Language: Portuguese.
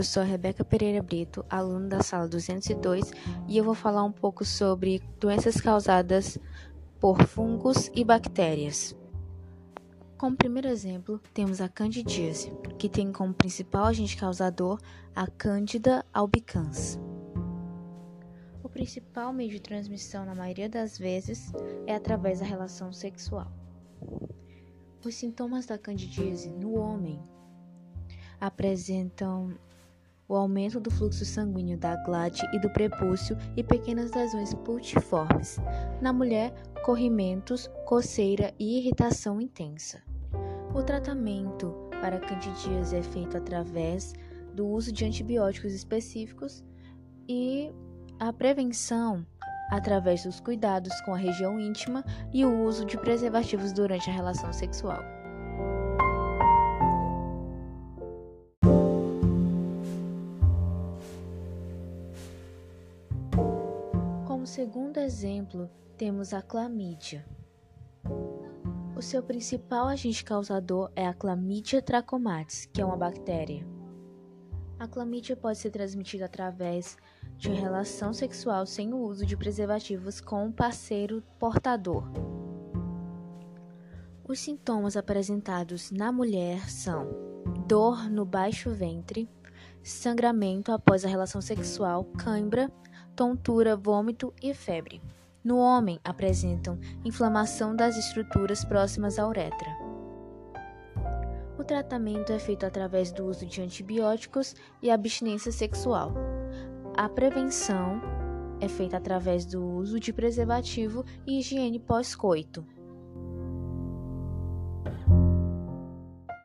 eu sou a Rebeca Pereira Brito, aluna da sala 202, e eu vou falar um pouco sobre doenças causadas por fungos e bactérias. Como primeiro exemplo, temos a candidíase, que tem como principal agente causador a Candida albicans. O principal meio de transmissão, na maioria das vezes, é através da relação sexual. Os sintomas da candidíase no homem apresentam o aumento do fluxo sanguíneo da glade e do prepúcio e pequenas lesões pultiformes. Na mulher, corrimentos, coceira e irritação intensa. O tratamento para candidíase é feito através do uso de antibióticos específicos e a prevenção através dos cuidados com a região íntima e o uso de preservativos durante a relação sexual. Segundo exemplo, temos a clamídia. O seu principal agente causador é a Chlamydia trachomatis, que é uma bactéria. A clamídia pode ser transmitida através de relação sexual sem o uso de preservativos com o parceiro portador. Os sintomas apresentados na mulher são dor no baixo ventre, sangramento após a relação sexual, cãibra, tontura, vômito e febre. No homem, apresentam inflamação das estruturas próximas à uretra. O tratamento é feito através do uso de antibióticos e abstinência sexual. A prevenção é feita através do uso de preservativo e higiene pós-coito.